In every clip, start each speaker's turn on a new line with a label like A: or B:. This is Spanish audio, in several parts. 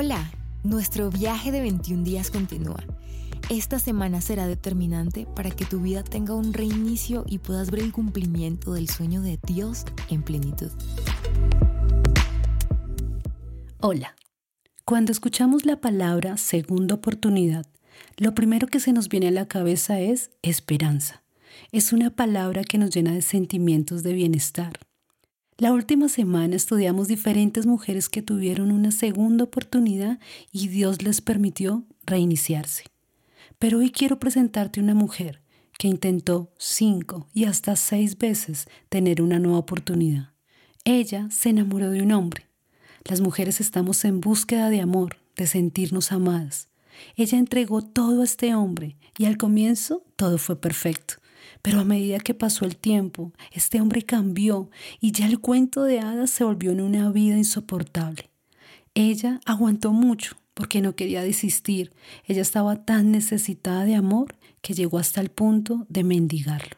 A: Hola, nuestro viaje de 21 días continúa. Esta semana será determinante para que tu vida tenga un reinicio y puedas ver el cumplimiento del sueño de Dios en plenitud.
B: Hola. Cuando escuchamos la palabra segunda oportunidad, lo primero que se nos viene a la cabeza es esperanza. Es una palabra que nos llena de sentimientos de bienestar. La última semana estudiamos diferentes mujeres que tuvieron una segunda oportunidad y Dios les permitió reiniciarse. Pero hoy quiero presentarte una mujer que intentó cinco y hasta seis veces tener una nueva oportunidad. Ella se enamoró de un hombre. Las mujeres estamos en búsqueda de amor, de sentirnos amadas. Ella entregó todo a este hombre y al comienzo todo fue perfecto. Pero a medida que pasó el tiempo, este hombre cambió y ya el cuento de hadas se volvió en una vida insoportable. Ella aguantó mucho porque no quería desistir. Ella estaba tan necesitada de amor que llegó hasta el punto de mendigarlo.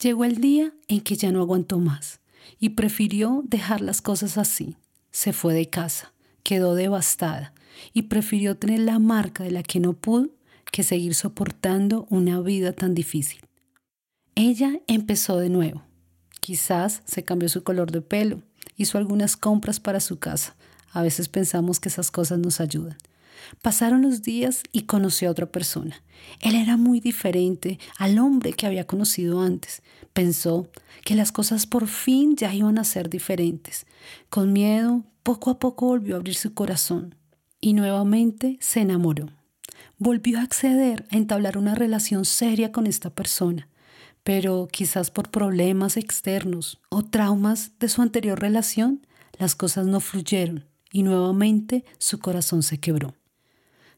B: Llegó el día en que ya no aguantó más y prefirió dejar las cosas así. Se fue de casa, quedó devastada y prefirió tener la marca de la que no pudo que seguir soportando una vida tan difícil. Ella empezó de nuevo. Quizás se cambió su color de pelo, hizo algunas compras para su casa. A veces pensamos que esas cosas nos ayudan. Pasaron los días y conoció a otra persona. Él era muy diferente al hombre que había conocido antes. Pensó que las cosas por fin ya iban a ser diferentes. Con miedo, poco a poco volvió a abrir su corazón y nuevamente se enamoró. Volvió a acceder a entablar una relación seria con esta persona pero quizás por problemas externos o traumas de su anterior relación, las cosas no fluyeron y nuevamente su corazón se quebró.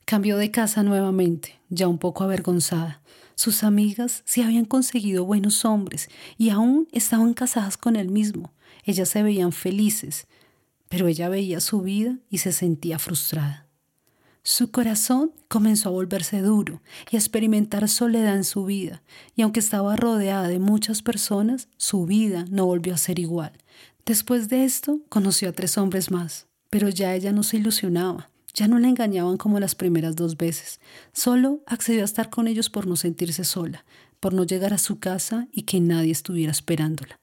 B: Cambió de casa nuevamente, ya un poco avergonzada. Sus amigas se habían conseguido buenos hombres y aún estaban casadas con él mismo. Ellas se veían felices, pero ella veía su vida y se sentía frustrada. Su corazón comenzó a volverse duro y a experimentar soledad en su vida, y aunque estaba rodeada de muchas personas, su vida no volvió a ser igual. Después de esto, conoció a tres hombres más, pero ya ella no se ilusionaba, ya no la engañaban como las primeras dos veces, solo accedió a estar con ellos por no sentirse sola, por no llegar a su casa y que nadie estuviera esperándola.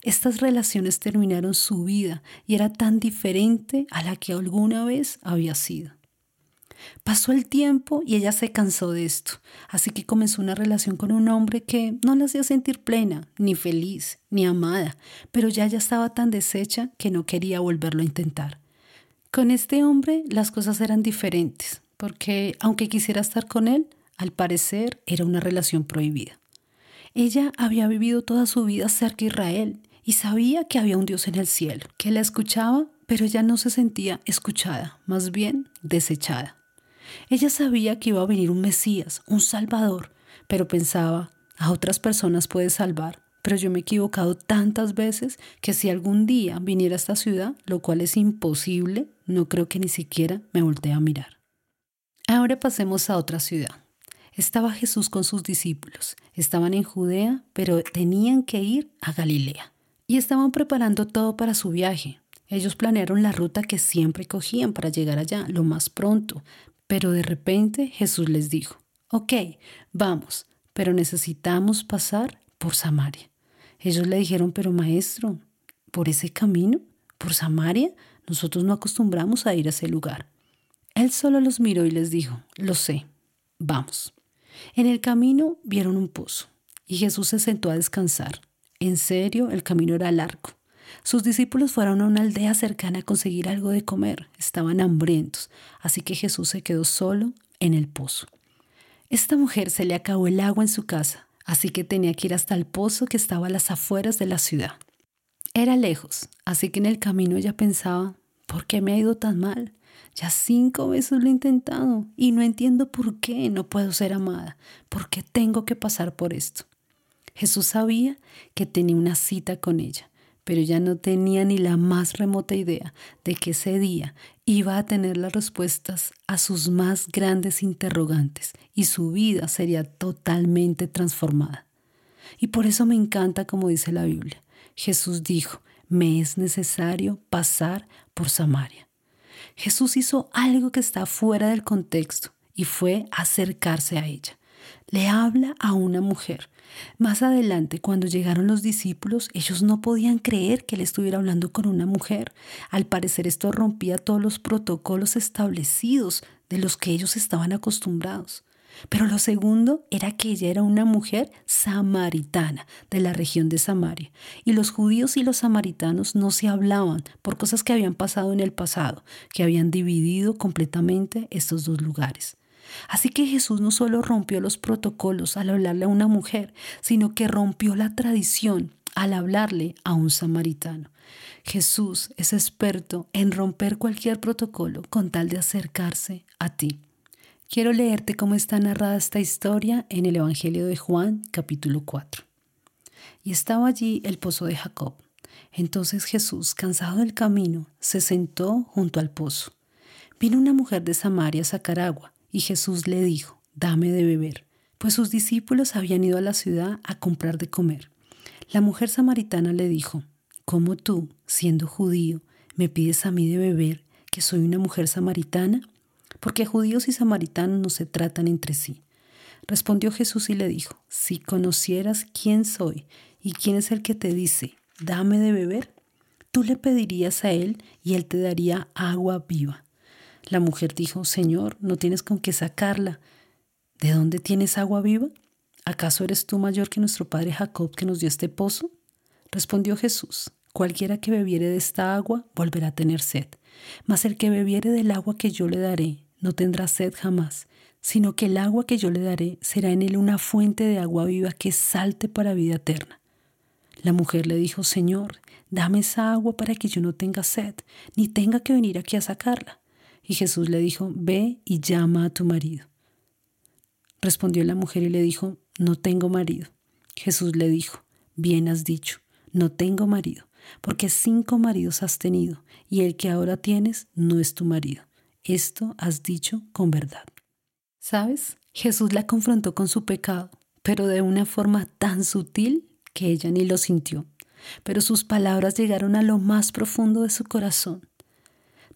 B: Estas relaciones terminaron su vida y era tan diferente a la que alguna vez había sido. Pasó el tiempo y ella se cansó de esto, así que comenzó una relación con un hombre que no la hacía sentir plena, ni feliz, ni amada, pero ya ella estaba tan deshecha que no quería volverlo a intentar. Con este hombre las cosas eran diferentes, porque aunque quisiera estar con él, al parecer era una relación prohibida. Ella había vivido toda su vida cerca de Israel y sabía que había un Dios en el cielo, que la escuchaba, pero ella no se sentía escuchada, más bien desechada. Ella sabía que iba a venir un Mesías, un Salvador, pero pensaba, a otras personas puede salvar, pero yo me he equivocado tantas veces que si algún día viniera a esta ciudad, lo cual es imposible, no creo que ni siquiera me voltee a mirar. Ahora pasemos a otra ciudad. Estaba Jesús con sus discípulos. Estaban en Judea, pero tenían que ir a Galilea. Y estaban preparando todo para su viaje. Ellos planearon la ruta que siempre cogían para llegar allá lo más pronto, pero de repente Jesús les dijo, ok, vamos, pero necesitamos pasar por Samaria. Ellos le dijeron, pero maestro, ¿por ese camino? ¿Por Samaria? Nosotros no acostumbramos a ir a ese lugar. Él solo los miró y les dijo, lo sé, vamos. En el camino vieron un pozo y Jesús se sentó a descansar. En serio, el camino era largo. Sus discípulos fueron a una aldea cercana a conseguir algo de comer. Estaban hambrientos, así que Jesús se quedó solo en el pozo. Esta mujer se le acabó el agua en su casa, así que tenía que ir hasta el pozo que estaba a las afueras de la ciudad. Era lejos, así que en el camino ella pensaba, ¿por qué me ha ido tan mal? Ya cinco veces lo he intentado y no entiendo por qué no puedo ser amada, por qué tengo que pasar por esto. Jesús sabía que tenía una cita con ella pero ya no tenía ni la más remota idea de que ese día iba a tener las respuestas a sus más grandes interrogantes y su vida sería totalmente transformada. Y por eso me encanta como dice la Biblia. Jesús dijo, me es necesario pasar por Samaria. Jesús hizo algo que está fuera del contexto y fue acercarse a ella. Le habla a una mujer. Más adelante, cuando llegaron los discípulos, ellos no podían creer que él estuviera hablando con una mujer. Al parecer esto rompía todos los protocolos establecidos de los que ellos estaban acostumbrados. Pero lo segundo era que ella era una mujer samaritana de la región de Samaria. Y los judíos y los samaritanos no se hablaban por cosas que habían pasado en el pasado, que habían dividido completamente estos dos lugares. Así que Jesús no solo rompió los protocolos al hablarle a una mujer, sino que rompió la tradición al hablarle a un samaritano. Jesús es experto en romper cualquier protocolo con tal de acercarse a ti. Quiero leerte cómo está narrada esta historia en el Evangelio de Juan, capítulo 4. Y estaba allí el pozo de Jacob. Entonces Jesús, cansado del camino, se sentó junto al pozo. Vino una mujer de Samaria a sacar agua y Jesús le dijo, dame de beber, pues sus discípulos habían ido a la ciudad a comprar de comer. La mujer samaritana le dijo, ¿cómo tú, siendo judío, me pides a mí de beber, que soy una mujer samaritana? Porque judíos y samaritanos no se tratan entre sí. Respondió Jesús y le dijo, si conocieras quién soy y quién es el que te dice, dame de beber, tú le pedirías a él y él te daría agua viva. La mujer dijo, Señor, no tienes con qué sacarla. ¿De dónde tienes agua viva? ¿Acaso eres tú mayor que nuestro padre Jacob que nos dio este pozo? Respondió Jesús, cualquiera que bebiere de esta agua volverá a tener sed, mas el que bebiere del agua que yo le daré no tendrá sed jamás, sino que el agua que yo le daré será en él una fuente de agua viva que salte para vida eterna. La mujer le dijo, Señor, dame esa agua para que yo no tenga sed, ni tenga que venir aquí a sacarla. Y Jesús le dijo, ve y llama a tu marido. Respondió la mujer y le dijo, no tengo marido. Jesús le dijo, bien has dicho, no tengo marido, porque cinco maridos has tenido, y el que ahora tienes no es tu marido. Esto has dicho con verdad. ¿Sabes? Jesús la confrontó con su pecado, pero de una forma tan sutil que ella ni lo sintió. Pero sus palabras llegaron a lo más profundo de su corazón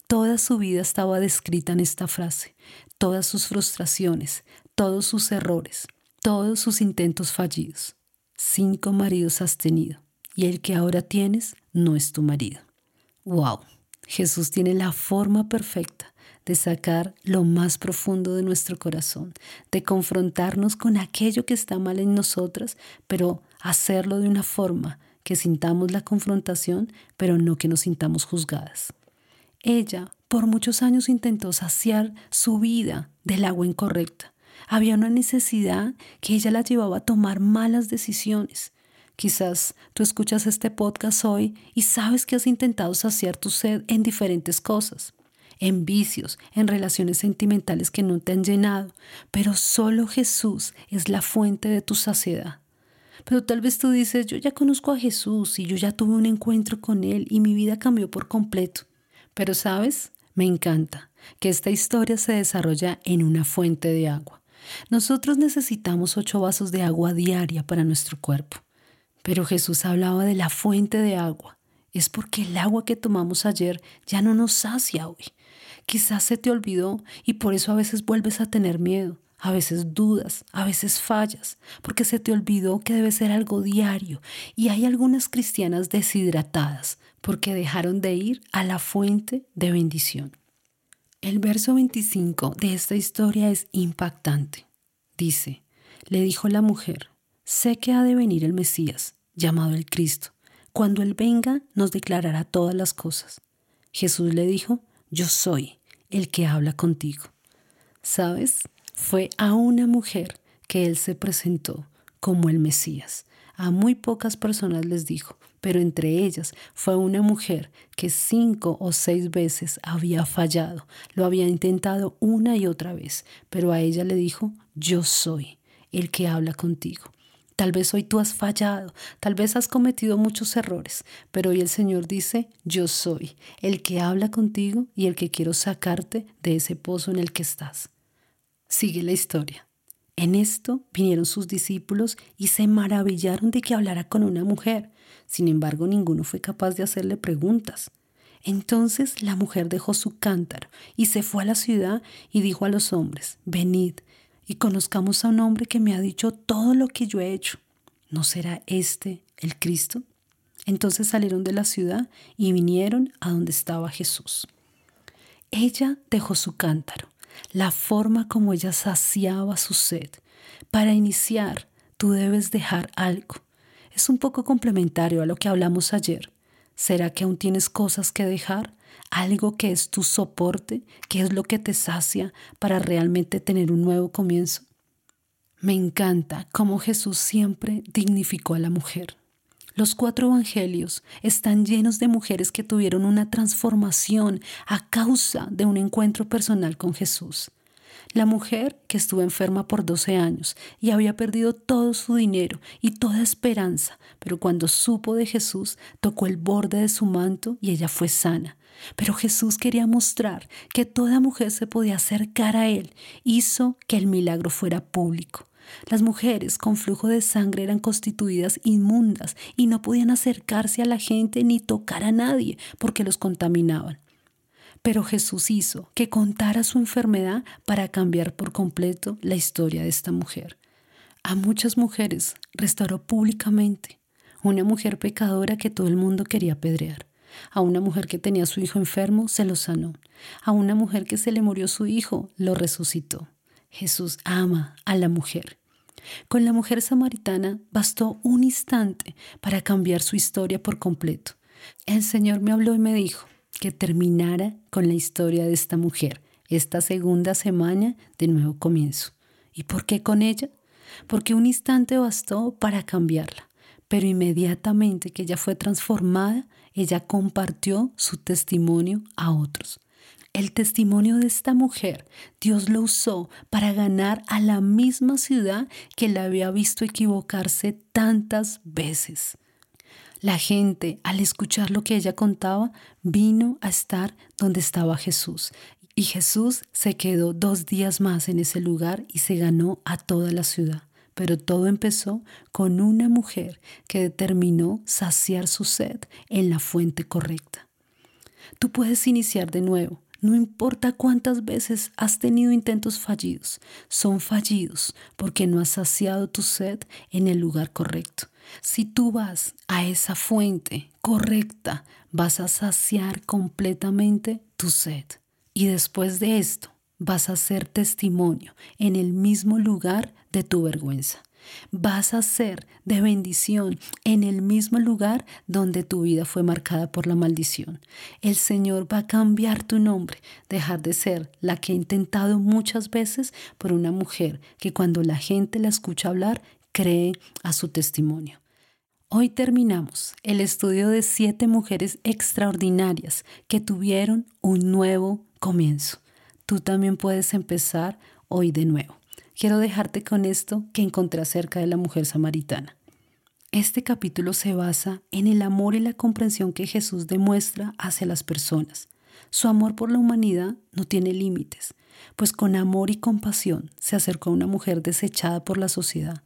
B: Toda su vida estaba descrita en esta frase, todas sus frustraciones, todos sus errores, todos sus intentos fallidos. Cinco maridos has tenido y el que ahora tienes no es tu marido. ¡Wow! Jesús tiene la forma perfecta de sacar lo más profundo de nuestro corazón, de confrontarnos con aquello que está mal en nosotras, pero hacerlo de una forma que sintamos la confrontación, pero no que nos sintamos juzgadas. Ella por muchos años intentó saciar su vida del agua incorrecta. Había una necesidad que ella la llevaba a tomar malas decisiones. Quizás tú escuchas este podcast hoy y sabes que has intentado saciar tu sed en diferentes cosas, en vicios, en relaciones sentimentales que no te han llenado, pero solo Jesús es la fuente de tu saciedad. Pero tal vez tú dices, yo ya conozco a Jesús y yo ya tuve un encuentro con Él y mi vida cambió por completo. Pero sabes, me encanta que esta historia se desarrolla en una fuente de agua. Nosotros necesitamos ocho vasos de agua diaria para nuestro cuerpo. Pero Jesús hablaba de la fuente de agua. Es porque el agua que tomamos ayer ya no nos sacia hoy. Quizás se te olvidó y por eso a veces vuelves a tener miedo, a veces dudas, a veces fallas, porque se te olvidó que debe ser algo diario. Y hay algunas cristianas deshidratadas porque dejaron de ir a la fuente de bendición. El verso 25 de esta historia es impactante. Dice, le dijo la mujer, sé que ha de venir el Mesías, llamado el Cristo. Cuando Él venga, nos declarará todas las cosas. Jesús le dijo, yo soy el que habla contigo. ¿Sabes? Fue a una mujer que Él se presentó como el Mesías. A muy pocas personas les dijo, pero entre ellas fue una mujer que cinco o seis veces había fallado, lo había intentado una y otra vez, pero a ella le dijo, yo soy el que habla contigo. Tal vez hoy tú has fallado, tal vez has cometido muchos errores, pero hoy el Señor dice, yo soy el que habla contigo y el que quiero sacarte de ese pozo en el que estás. Sigue la historia. En esto vinieron sus discípulos y se maravillaron de que hablara con una mujer. Sin embargo, ninguno fue capaz de hacerle preguntas. Entonces la mujer dejó su cántaro y se fue a la ciudad y dijo a los hombres, venid y conozcamos a un hombre que me ha dicho todo lo que yo he hecho. ¿No será este el Cristo? Entonces salieron de la ciudad y vinieron a donde estaba Jesús. Ella dejó su cántaro, la forma como ella saciaba su sed. Para iniciar, tú debes dejar algo. Es un poco complementario a lo que hablamos ayer. ¿Será que aún tienes cosas que dejar? Algo que es tu soporte, que es lo que te sacia para realmente tener un nuevo comienzo. Me encanta cómo Jesús siempre dignificó a la mujer. Los cuatro evangelios están llenos de mujeres que tuvieron una transformación a causa de un encuentro personal con Jesús. La mujer que estuvo enferma por 12 años y había perdido todo su dinero y toda esperanza, pero cuando supo de Jesús tocó el borde de su manto y ella fue sana. Pero Jesús quería mostrar que toda mujer se podía acercar a Él, hizo que el milagro fuera público. Las mujeres con flujo de sangre eran constituidas inmundas y no podían acercarse a la gente ni tocar a nadie porque los contaminaban. Pero Jesús hizo que contara su enfermedad para cambiar por completo la historia de esta mujer. A muchas mujeres restauró públicamente. Una mujer pecadora que todo el mundo quería apedrear. A una mujer que tenía su hijo enfermo, se lo sanó. A una mujer que se le murió su hijo, lo resucitó. Jesús ama a la mujer. Con la mujer samaritana bastó un instante para cambiar su historia por completo. El Señor me habló y me dijo, que terminara con la historia de esta mujer, esta segunda semana de nuevo comienzo. ¿Y por qué con ella? Porque un instante bastó para cambiarla, pero inmediatamente que ella fue transformada, ella compartió su testimonio a otros. El testimonio de esta mujer, Dios lo usó para ganar a la misma ciudad que la había visto equivocarse tantas veces. La gente, al escuchar lo que ella contaba, vino a estar donde estaba Jesús. Y Jesús se quedó dos días más en ese lugar y se ganó a toda la ciudad. Pero todo empezó con una mujer que determinó saciar su sed en la fuente correcta. Tú puedes iniciar de nuevo, no importa cuántas veces has tenido intentos fallidos, son fallidos porque no has saciado tu sed en el lugar correcto. Si tú vas a esa fuente correcta, vas a saciar completamente tu sed. Y después de esto, vas a ser testimonio en el mismo lugar de tu vergüenza. Vas a ser de bendición en el mismo lugar donde tu vida fue marcada por la maldición. El Señor va a cambiar tu nombre, dejar de ser la que ha intentado muchas veces por una mujer que cuando la gente la escucha hablar cree a su testimonio. Hoy terminamos el estudio de siete mujeres extraordinarias que tuvieron un nuevo comienzo. Tú también puedes empezar hoy de nuevo. Quiero dejarte con esto que encontré acerca de la mujer samaritana. Este capítulo se basa en el amor y la comprensión que Jesús demuestra hacia las personas. Su amor por la humanidad no tiene límites, pues con amor y compasión se acercó a una mujer desechada por la sociedad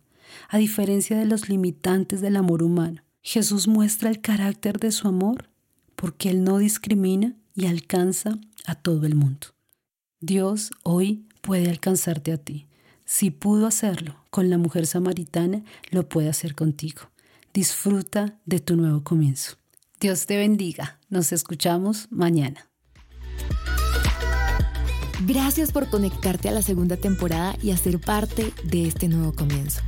B: a diferencia de los limitantes del amor humano. Jesús muestra el carácter de su amor porque Él no discrimina y alcanza a todo el mundo. Dios hoy puede alcanzarte a ti. Si pudo hacerlo con la mujer samaritana, lo puede hacer contigo. Disfruta de tu nuevo comienzo. Dios te bendiga. Nos escuchamos mañana.
A: Gracias por conectarte a la segunda temporada y hacer parte de este nuevo comienzo.